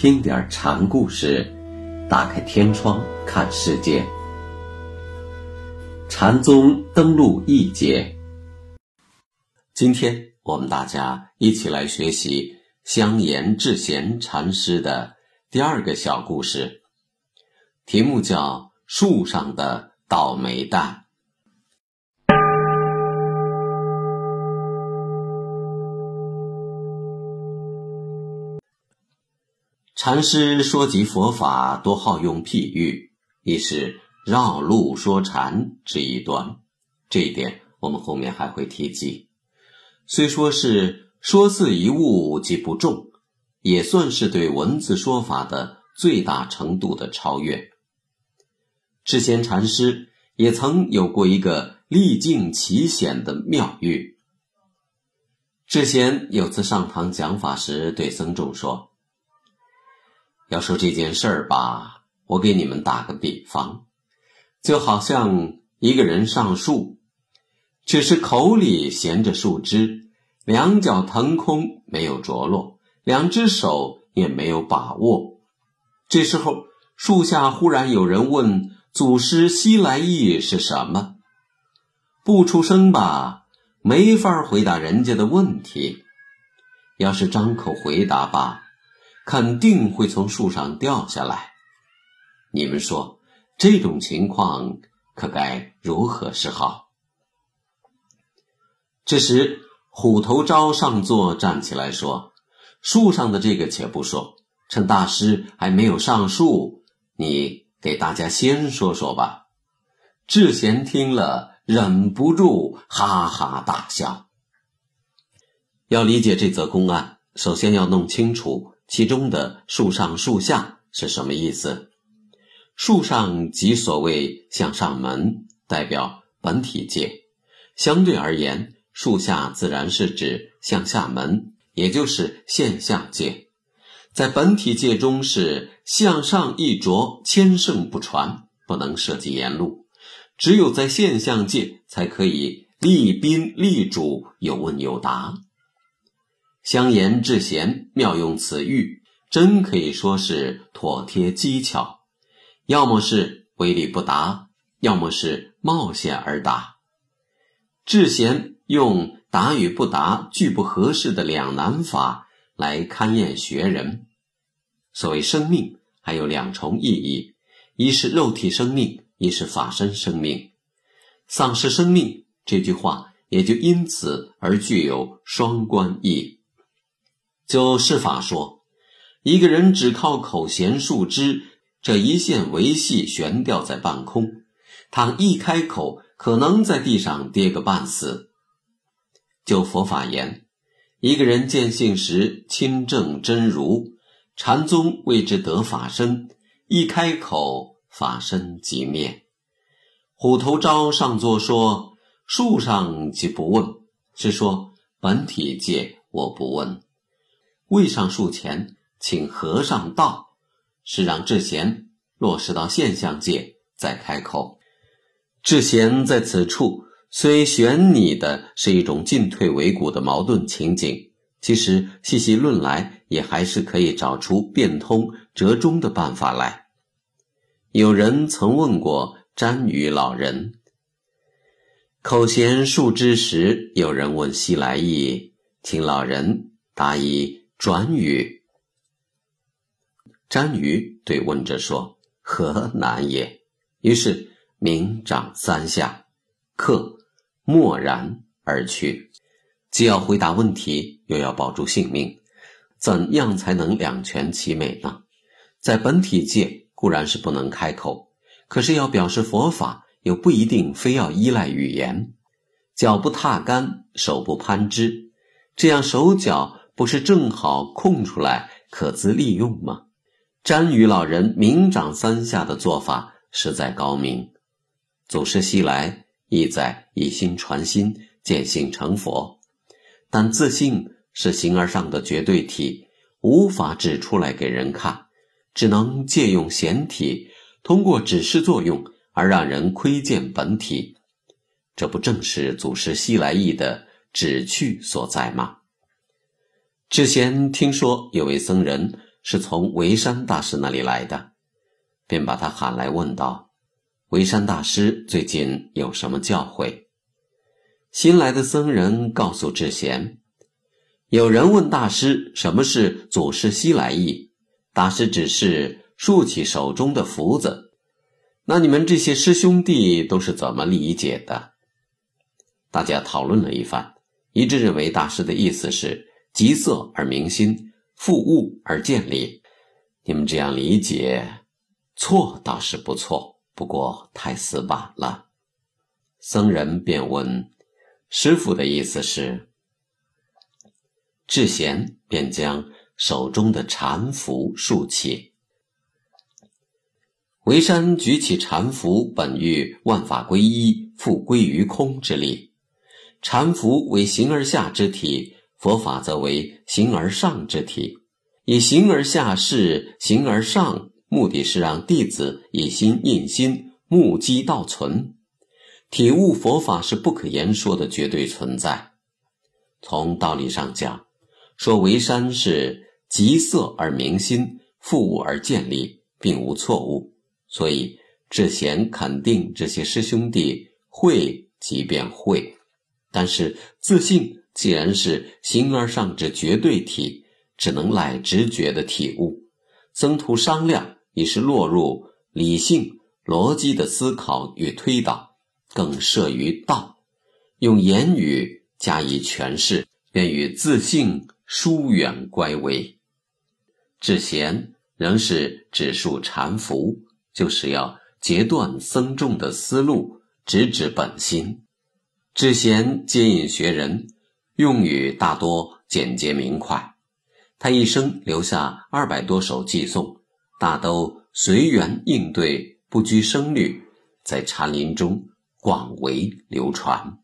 听点禅故事，打开天窗看世界。禅宗登陆一节，今天我们大家一起来学习香严智贤禅师的第二个小故事，题目叫《树上的倒霉蛋》。禅师说及佛法，多好用譬喻，亦是绕路说禅之一端。这一点我们后面还会提及。虽说是说字一物即不重，也算是对文字说法的最大程度的超越。智贤禅师也曾有过一个历尽奇险的妙喻。智贤有次上堂讲法时，对僧众说。要说这件事儿吧，我给你们打个比方，就好像一个人上树，只是口里衔着树枝，两脚腾空没有着落，两只手也没有把握。这时候，树下忽然有人问：“祖师西来意是什么？”不出声吧，没法回答人家的问题；要是张口回答吧。肯定会从树上掉下来。你们说这种情况可该如何是好？这时，虎头招上座站起来说：“树上的这个且不说，趁大师还没有上树，你给大家先说说吧。”智贤听了，忍不住哈哈大笑。要理解这则公案，首先要弄清楚。其中的“树上树下”是什么意思？树上即所谓向上门，代表本体界；相对而言，树下自然是指向下门，也就是现象界。在本体界中是向上一着，千圣不传，不能涉及言路；只有在现象界才可以立宾立主，有问有答。香言智贤妙用此喻，真可以说是妥帖机巧。要么是威力不达，要么是冒险而答。智贤用答与不答俱不合适的两难法来勘验学人。所谓生命，还有两重意义：一是肉体生命，一是法身生命。丧失生命这句话也就因此而具有双关义。就释法说，一个人只靠口衔树枝这一线维系悬吊在半空，他一开口，可能在地上跌个半死。就佛法言，一个人见性时清正真如，禅宗谓之得法身，一开口，法身即灭。虎头招上座说，树上即不问，是说本体界我不问。未上树前，请和尚道，是让智贤落实到现象界再开口。智贤在此处虽悬拟的是一种进退维谷的矛盾情景，其实细细论来，也还是可以找出变通折中的办法来。有人曾问过瞻宇老人，口衔树枝时，有人问西来意，请老人答以。转语，詹瑜对问者说：“何难也？”于是明掌三下，客默然而去。既要回答问题，又要保住性命，怎样才能两全其美呢？在本体界固然是不能开口，可是要表示佛法，又不一定非要依赖语言。脚不踏竿，手不攀枝，这样手脚。不是正好空出来可资利用吗？瞻宇老人明掌三下的做法实在高明。祖师西来意在以心传心，见性成佛，但自信是形而上的绝对体，无法指出来给人看，只能借用显体，通过指示作用而让人窥见本体。这不正是祖师西来意的旨趣所在吗？之前听说有位僧人是从维山大师那里来的，便把他喊来问道：“维山大师最近有什么教诲？”新来的僧人告诉智贤：“有人问大师什么是祖师西来意，大师只是竖起手中的福子。那你们这些师兄弟都是怎么理解的？”大家讨论了一番，一致认为大师的意思是急色而明心，复物而见理。你们这样理解，错倒是不错，不过太死板了。僧人便问。师傅的意思是，智贤便将手中的禅符竖起。维山举起禅符，本欲万法归一，复归于空之力。禅符为形而下之体，佛法则为形而上之体。以形而下示形而上，目的是让弟子以心印心，目击道存。体悟佛法是不可言说的绝对存在。从道理上讲，说为山是极色而明心，复悟而见理，并无错误。所以智贤肯定这些师兄弟会即便会，但是自信既然是形而上之绝对体，只能赖直觉的体悟。僧徒商量已是落入理性逻辑的思考与推导。更涉于道，用言语加以诠释，便与自性疏远乖违。智贤仍是指述禅服，就是要截断僧众的思路，直指本心。智贤接引学人，用语大多简洁明快。他一生留下二百多首寄颂，大都随缘应对，不拘声律，在禅林中。广为流传。